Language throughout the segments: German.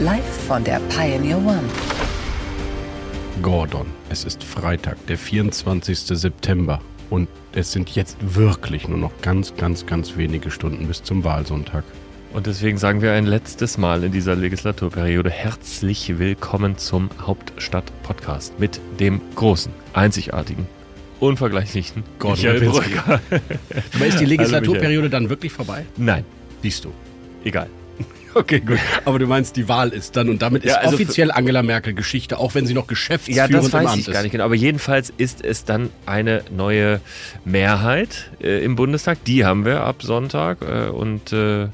Live von der Pioneer One. Gordon, es ist Freitag, der 24. September. Und es sind jetzt wirklich nur noch ganz, ganz, ganz wenige Stunden bis zum Wahlsonntag. Und deswegen sagen wir ein letztes Mal in dieser Legislaturperiode herzlich willkommen zum Hauptstadt-Podcast mit dem großen, einzigartigen, unvergleichlichen Gordon. Brücker. Aber ist die Legislaturperiode dann wirklich vorbei? Nein, Siehst du. egal. Okay, gut. Aber du meinst, die Wahl ist dann und damit ist Ja, also offiziell Angela Merkel Geschichte, auch wenn sie noch Ja, geschäftsführend das im weiß Amt ich ist. gar nicht genau. Aber jedenfalls ist es dann eine neue Mehrheit äh, im Bundestag. Die haben wir ab Sonntag. Äh, und äh,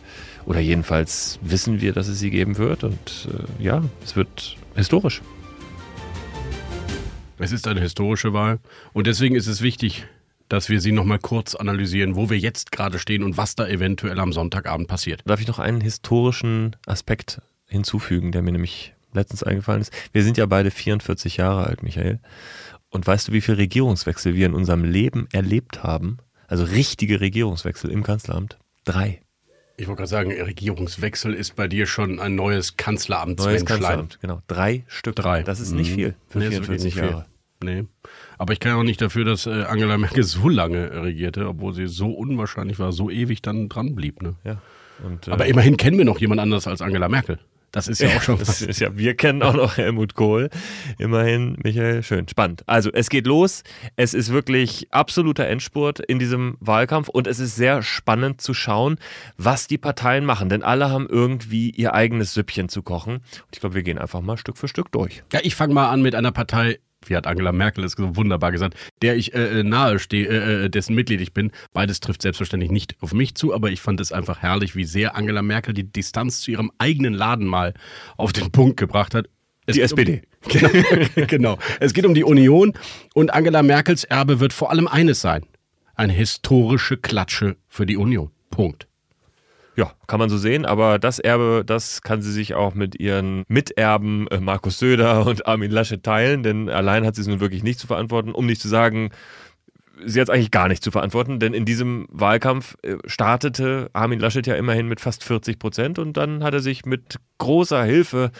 oder jedenfalls wissen wir, dass es sie geben wird. Und äh, ja, es wird historisch. Es ist eine historische Wahl und deswegen ist es wichtig, dass wir sie nochmal kurz analysieren, wo wir jetzt gerade stehen und was da eventuell am Sonntagabend passiert. Darf ich noch einen historischen Aspekt hinzufügen, der mir nämlich letztens eingefallen ist? Wir sind ja beide 44 Jahre alt, Michael. Und weißt du, wie viele Regierungswechsel wir in unserem Leben erlebt haben? Also richtige Regierungswechsel im Kanzleramt? Drei. Ich wollte gerade sagen, Regierungswechsel ist bei dir schon ein neues Neues Kanzleramtsmenschlein. Kanzleramt, genau. Drei Stück. Drei. Das ist nicht Mhm. viel für Nee, ist wirklich 44 nicht viel. Nee. Aber ich kann auch nicht dafür, dass äh, Angela Merkel so lange regierte, obwohl sie so unwahrscheinlich war, so ewig dann dran blieb. Ne? Ja. Und, äh, Aber immerhin kennen wir noch jemand anderes als Angela Merkel. Das ist ja auch schon was. ist ja, wir kennen auch noch Helmut Kohl. Immerhin, Michael, schön. Spannend. Also, es geht los. Es ist wirklich absoluter Endspurt in diesem Wahlkampf und es ist sehr spannend zu schauen, was die Parteien machen. Denn alle haben irgendwie ihr eigenes Süppchen zu kochen. Und ich glaube, wir gehen einfach mal Stück für Stück durch. Ja, ich fange mal an mit einer Partei, wie hat Angela Merkel es so wunderbar gesagt, der ich äh, äh, nahe stehe, äh, äh, dessen Mitglied ich bin. Beides trifft selbstverständlich nicht auf mich zu, aber ich fand es einfach herrlich, wie sehr Angela Merkel die Distanz zu ihrem eigenen Laden mal auf den Punkt gebracht hat. Es Die geht um- SPD. Genau, genau. Es geht um die Union und Angela Merkels Erbe wird vor allem eines sein. Eine historische Klatsche für die Union. Punkt. Ja, kann man so sehen, aber das Erbe, das kann sie sich auch mit ihren Miterben äh, Markus Söder und Armin Laschet teilen, denn allein hat sie es nun wirklich nicht zu verantworten, um nicht zu sagen, sie hat es eigentlich gar nicht zu verantworten, denn in diesem Wahlkampf äh, startete Armin Laschet ja immerhin mit fast 40 Prozent und dann hat er sich mit großer Hilfe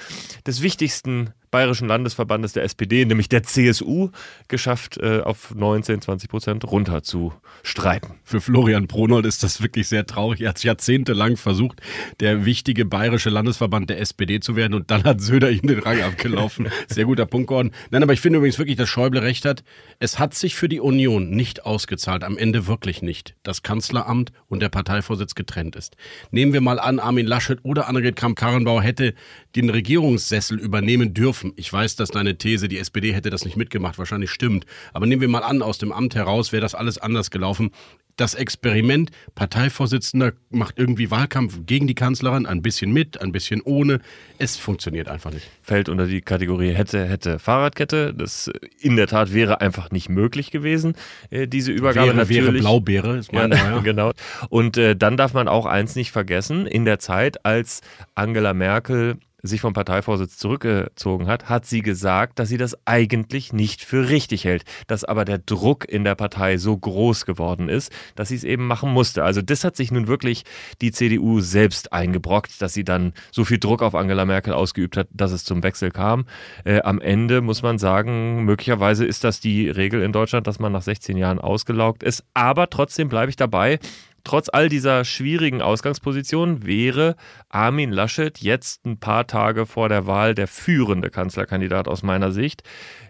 des wichtigsten bayerischen Landesverbandes der SPD, nämlich der CSU, geschafft, äh, auf 19, 20 Prozent runter zu streiten. Für Florian Pronold ist das wirklich sehr traurig. Er hat jahrzehntelang versucht, der wichtige bayerische Landesverband der SPD zu werden und dann hat Söder ihm den Rang abgelaufen. Sehr guter Punkt, Gordon. Nein, aber ich finde übrigens wirklich, dass Schäuble recht hat. Es hat sich für die Union nicht ausgezahlt, am Ende wirklich nicht, dass Kanzleramt und der Parteivorsitz getrennt ist. Nehmen wir mal an, Armin Laschet oder Annegret Kramp-Karrenbauer hätte den Regierungssessel übernehmen dürfen. Ich weiß, dass deine These, die SPD hätte das nicht mitgemacht, wahrscheinlich stimmt. Aber nehmen wir mal an, aus dem Amt heraus wäre das alles anders gelaufen. Das Experiment, Parteivorsitzender macht irgendwie Wahlkampf gegen die Kanzlerin, ein bisschen mit, ein bisschen ohne. Es funktioniert einfach nicht. fällt unter die Kategorie hätte, hätte Fahrradkette. Das äh, in der Tat wäre einfach nicht möglich gewesen, äh, diese Übergabe wäre, natürlich. wäre Blaubeere, ist mein Ja, ja, genau. Und äh, dann darf man auch eins nicht vergessen, in der Zeit, als Angela Merkel sich vom Parteivorsitz zurückgezogen hat, hat sie gesagt, dass sie das eigentlich nicht für richtig hält, dass aber der Druck in der Partei so groß geworden ist, dass sie es eben machen musste. Also das hat sich nun wirklich die CDU selbst eingebrockt, dass sie dann so viel Druck auf Angela Merkel ausgeübt hat, dass es zum Wechsel kam. Äh, am Ende muss man sagen, möglicherweise ist das die Regel in Deutschland, dass man nach 16 Jahren ausgelaugt ist. Aber trotzdem bleibe ich dabei. Trotz all dieser schwierigen Ausgangsposition wäre Armin Laschet jetzt ein paar Tage vor der Wahl der führende Kanzlerkandidat aus meiner Sicht,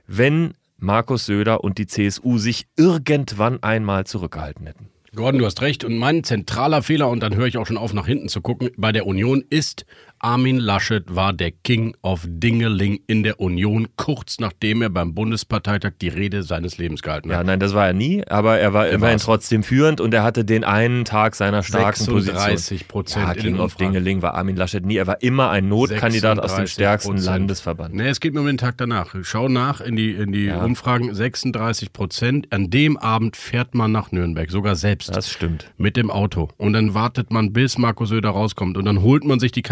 wenn Markus Söder und die CSU sich irgendwann einmal zurückgehalten hätten. Gordon, du hast recht. Und mein zentraler Fehler, und dann höre ich auch schon auf, nach hinten zu gucken, bei der Union ist Armin Laschet war der King of Dingeling in der Union, kurz nachdem er beim Bundesparteitag die Rede seines Lebens gehalten hat. Ja, nein, das war er nie, aber er war Er immerhin war's. trotzdem führend und er hatte den einen Tag seiner starken 36 Position. Prozent Ja, in King of. Dingeling war Armin Laschet nie. Er war immer ein Notkandidat aus dem 36%. stärksten Landesverband. Nee, es geht mir um den Tag danach. Schau nach in die, in die Ja. Umfragen. 36 Prozent. An dem Abend fährt man nach Nürnberg, sogar selbst. Das stimmt. Mit dem Auto. Und dann wartet man, bis Markus Söder rauskommt. Und dann holt man sich die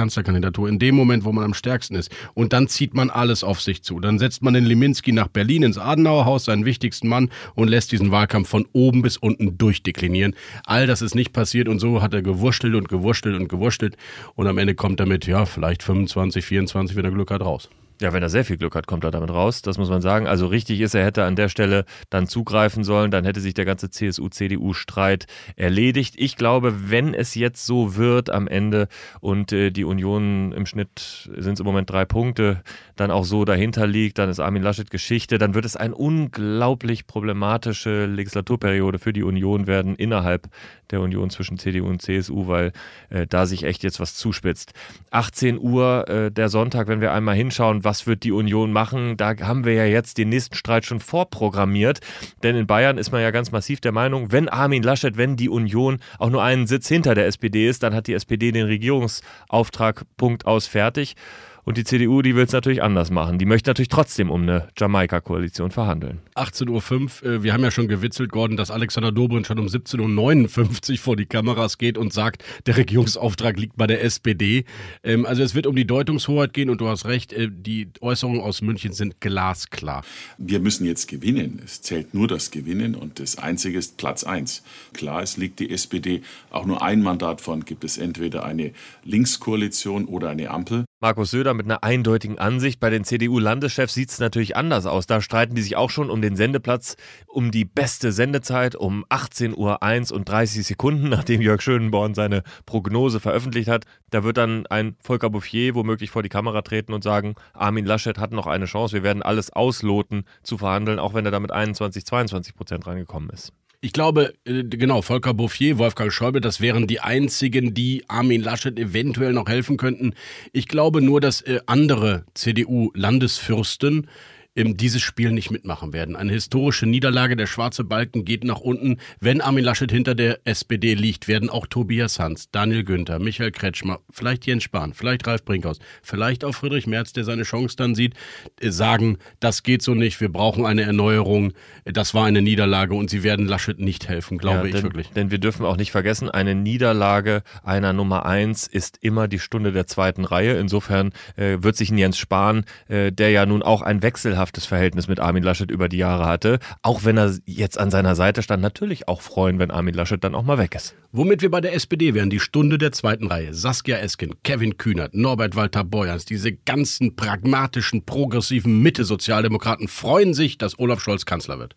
Kanzlerkandidatur in dem Moment, wo man am stärksten ist. Und dann zieht man alles auf sich zu. Dann setzt man den Liminski nach Berlin ins Adenauerhaus, seinen wichtigsten Mann, und lässt diesen Wahlkampf von oben bis unten durchdeklinieren. All das ist nicht passiert und so hat er gewurschtelt und gewurschtelt und gewurschtelt. Und am Ende kommt er mit, ja, vielleicht 25, 24, wenn er Glück hat, raus. Ja, wenn er sehr viel Glück hat, kommt er damit raus. Das muss man sagen. Also richtig ist, er hätte an der Stelle dann zugreifen sollen. Dann hätte sich der ganze CSU-CDU-Streit erledigt. Ich glaube, wenn es jetzt so wird am Ende und äh, die Union im Schnitt sind es im Moment drei Punkte, dann auch so dahinter liegt, dann ist Armin Laschet Geschichte, dann wird es eine unglaublich problematische Legislaturperiode für die Union werden innerhalb der Union zwischen CDU und CSU, weil äh, da sich echt jetzt was zuspitzt. 18 Uhr äh, der Sonntag, wenn wir einmal hinschauen, was wird die Union machen, da haben wir ja jetzt den nächsten Streit schon vorprogrammiert, denn in Bayern ist man ja ganz massiv der Meinung, wenn Armin Laschet, wenn die Union auch nur einen Sitz hinter der SPD ist, dann hat die SPD den Regierungsauftrag Punkt aus fertig. Und die CDU, die will es natürlich anders machen. Die möchte natürlich trotzdem um eine Jamaika-Koalition verhandeln. 18.05 Uhr, äh, wir haben ja schon gewitzelt, Gordon, dass Alexander Dobrindt schon um 17.59 Uhr vor die Kameras geht und sagt, der Regierungsauftrag liegt bei der SPD. Ähm, also es wird um die Deutungshoheit gehen und du hast recht, äh, die Äußerungen aus München sind glasklar. Wir müssen jetzt gewinnen. Es zählt nur das Gewinnen und das Einzige ist Platz eins. Klar, es liegt die SPD auch nur ein Mandat von, gibt es entweder eine Linkskoalition oder eine Ampel. Markus Söder mit einer eindeutigen Ansicht. Bei den CDU-Landeschefs sieht es natürlich anders aus. Da streiten die sich auch schon um den Sendeplatz, um die beste Sendezeit um 18.01 Uhr und 30 Sekunden, nachdem Jörg Schönborn seine Prognose veröffentlicht hat. Da wird dann ein Volker Bouffier womöglich vor die Kamera treten und sagen, Armin Laschet hat noch eine Chance. Wir werden alles ausloten zu verhandeln, auch wenn er damit 21, 22 Prozent reingekommen ist. Ich glaube, äh, genau, Volker Bouffier, Wolfgang Schäuble, das wären die einzigen, die Armin Laschet eventuell noch helfen könnten. Ich glaube nur, dass äh, andere CDU-Landesfürsten ähm, dieses Spiel nicht mitmachen werden. Eine historische Niederlage, der schwarze Balken geht nach unten. Wenn Armin Laschet hinter der SPD liegt, werden auch Tobias Hans, Daniel Günther, Michael Kretschmer, vielleicht Jens Spahn, vielleicht Ralf Brinkhaus, vielleicht auch Friedrich Merz, der seine Chance dann sieht, äh, sagen, das geht so nicht, wir brauchen eine Erneuerung, das war eine Niederlage und sie werden Laschet nicht helfen, glaube Ja, ich denn, wirklich. Denn wir dürfen auch nicht vergessen, eine Niederlage einer Nummer eins ist immer die Stunde der zweiten Reihe. Insofern äh, wird sich ein Jens Spahn, äh, der ja nun auch ein wechselhaftes Verhältnis mit Armin Laschet über die Jahre hatte, auch wenn er jetzt an seiner Seite stand, natürlich auch freuen, wenn Armin Laschet dann auch mal weg ist. Womit wir bei der SPD wären, die Stunde der zweiten Reihe. Saskia Esken, Kevin Kühnert, Norbert Walter Borjans, diese ganzen pragmatischen, progressiven Mitte-Sozialdemokraten freuen sich, dass Olaf Scholz Kanzler wird.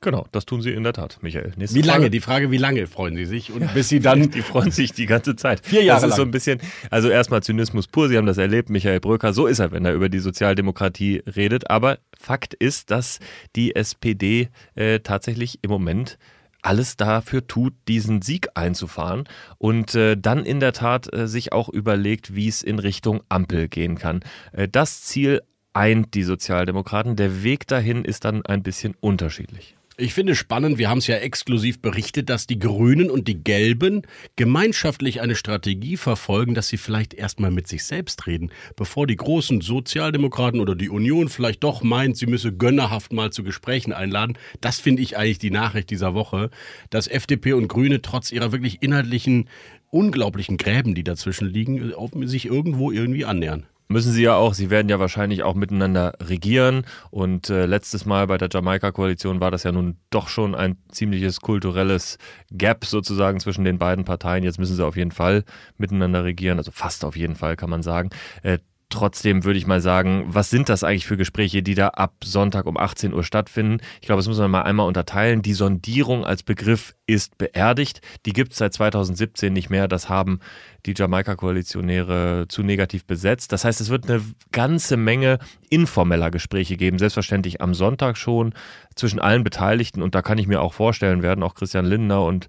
Genau, das tun sie in der Tat, Michael. Nächste Wie lange? Frage. Die Frage, wie lange freuen sie sich? Und bis sie dann. Die freuen sich die ganze Zeit. Vier Jahre Das ist so lang. ein bisschen, also erstmal Zynismus pur, Sie haben das erlebt, Michael Bröker, so ist er, wenn er über die Sozialdemokratie redet. Aber Fakt ist, dass die SPD äh, tatsächlich im Moment alles dafür tut, diesen Sieg einzufahren und äh, dann in der Tat äh, sich auch überlegt, wie es in Richtung Ampel gehen kann. Äh, das Ziel eint die Sozialdemokraten. Der Weg dahin ist dann ein bisschen unterschiedlich. Ich finde spannend, wir haben es ja exklusiv berichtet, dass die Grünen und die Gelben gemeinschaftlich eine Strategie verfolgen, dass sie vielleicht erstmal mit sich selbst reden, bevor die großen Sozialdemokraten oder die Union vielleicht doch meint, sie müsse gönnerhaft mal zu Gesprächen einladen. Das finde ich eigentlich die Nachricht dieser Woche, dass FDP und Grüne trotz ihrer wirklich inhaltlichen, unglaublichen Gräben, die dazwischen liegen, sich irgendwo irgendwie annähern. Müssen sie ja auch, sie werden ja wahrscheinlich auch miteinander regieren. Und äh, letztes Mal bei der Jamaika-Koalition war das ja nun doch schon ein ziemliches kulturelles Gap sozusagen zwischen den beiden Parteien. Jetzt müssen sie auf jeden Fall miteinander regieren, also fast auf jeden Fall kann man sagen. Äh, Trotzdem würde ich mal sagen, was sind das eigentlich für Gespräche, die da ab Sonntag um 18 Uhr stattfinden? Ich glaube, das muss man mal einmal unterteilen. Die Sondierung als Begriff ist beerdigt. Die gibt es seit 2017 nicht mehr. Das haben die Jamaika-Koalitionäre zu negativ besetzt. Das heißt, es wird eine ganze Menge informeller Gespräche geben. Selbstverständlich am Sonntag schon zwischen allen Beteiligten. Und da kann ich mir auch vorstellen, werden auch Christian Lindner und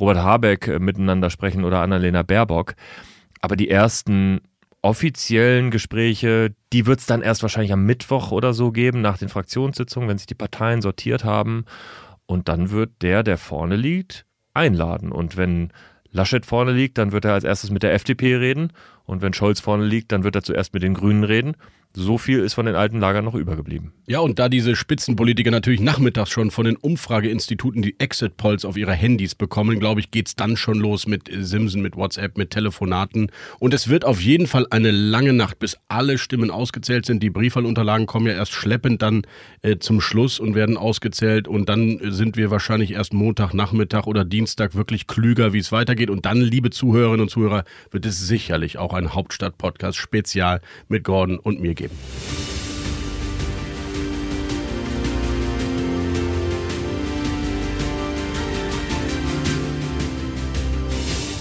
Robert Habeck äh, miteinander sprechen oder Annalena Baerbock. Aber die ersten offiziellen Gespräche, die wird es dann erst wahrscheinlich am Mittwoch oder so geben, nach den Fraktionssitzungen, wenn sich die Parteien sortiert haben. Und dann wird der, der vorne liegt, einladen. Und wenn Laschet vorne liegt, dann wird er als erstes mit der FDP reden. Und wenn Scholz vorne liegt, dann wird er zuerst mit den Grünen reden so viel ist von den alten Lagern noch übergeblieben. Ja, und da diese Spitzenpolitiker natürlich nachmittags schon von den Umfrageinstituten die Exit-Polls auf ihre Handys bekommen, glaube ich, geht es dann schon los mit Simsen, mit WhatsApp, mit Telefonaten. Und es wird auf jeden Fall eine lange Nacht, bis alle Stimmen ausgezählt sind. Die Briefwahlunterlagen kommen ja erst schleppend dann äh, zum Schluss und werden ausgezählt. Und dann sind wir wahrscheinlich erst Montagnachmittag oder Dienstag wirklich klüger, wie es weitergeht. Und dann, liebe Zuhörerinnen und Zuhörer, wird es sicherlich auch ein Hauptstadt-Podcast spezial mit Gordon und mir geben.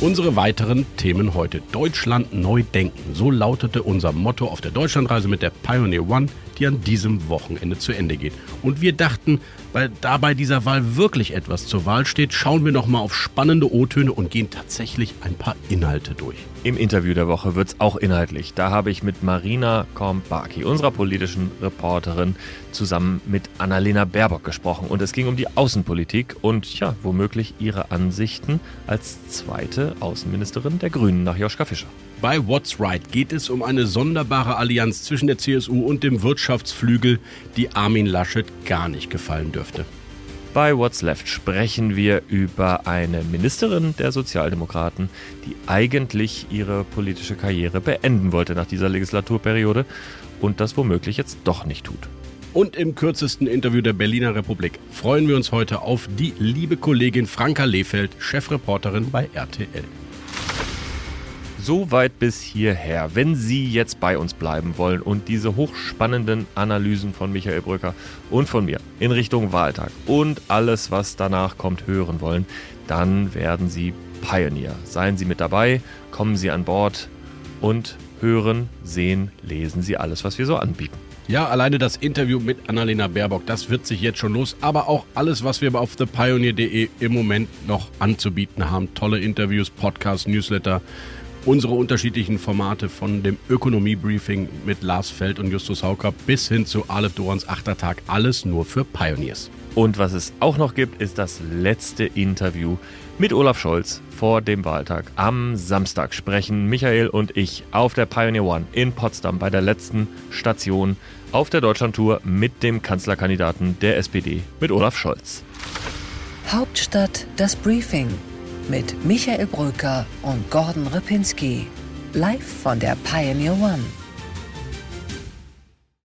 Unsere weiteren Themen heute. Deutschland neu denken. So lautete unser Motto auf der Deutschlandreise mit der Pioneer One, die an diesem Wochenende zu Ende geht. Und wir dachten, weil da bei dieser Wahl wirklich etwas zur Wahl steht, schauen wir nochmal auf spannende O-Töne und gehen tatsächlich ein paar Inhalte durch. Im Interview der Woche wird es auch inhaltlich. Da habe ich mit Marina Kornbaki, unserer politischen Reporterin, zusammen mit Annalena Baerbock gesprochen. Und es ging um die Außenpolitik und ja, womöglich ihre Ansichten als zweite Außenministerin der Grünen nach Joschka Fischer. Bei What's Right geht es um eine sonderbare Allianz zwischen der CSU und dem Wirtschaftsflügel, die Armin Laschet gar nicht gefallen dürfte. Bei What's Left sprechen wir über eine Ministerin der Sozialdemokraten, die eigentlich ihre politische Karriere beenden wollte nach dieser Legislaturperiode und das womöglich jetzt doch nicht tut. Und im kürzesten Interview der Berliner Republik freuen wir uns heute auf die liebe Kollegin Franka Lehfeld, Chefreporterin bei RTL. Soweit bis hierher. Wenn Sie jetzt bei uns bleiben wollen und diese hochspannenden Analysen von Michael Brücker und von mir in Richtung Wahltag und alles, was danach kommt, hören wollen, dann werden Sie Pioneer. Seien Sie mit dabei, kommen Sie an Bord und hören, sehen, lesen Sie alles, was wir so anbieten. Ja, alleine das Interview mit Annalena Baerbock, das wird sich jetzt schon los. Aber auch alles, was wir auf thepioneer.de im Moment noch anzubieten haben. Tolle Interviews, Podcasts, Newsletter unsere unterschiedlichen Formate von dem Ökonomie-Briefing mit Lars Feld und Justus Hauker bis hin zu Aleph Dorans Achtertag. Alles nur für Pioneers. Und was es auch noch gibt, ist das letzte Interview mit Olaf Scholz vor dem Wahltag. Am Samstag sprechen Michael und ich auf der Pioneer One in Potsdam bei der letzten Station auf der Deutschlandtour mit dem Kanzlerkandidaten der SPD, mit Olaf Scholz. Hauptstadt das Briefing mit Michael Bröker und Gordon Ripinski. Live von der Pioneer One.